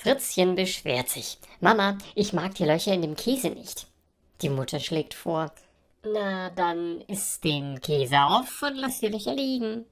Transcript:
Fritzchen beschwert sich. Mama, ich mag die Löcher in dem Käse nicht. Die Mutter schlägt vor. Na, dann isst den Käse auf und lass die Löcher liegen.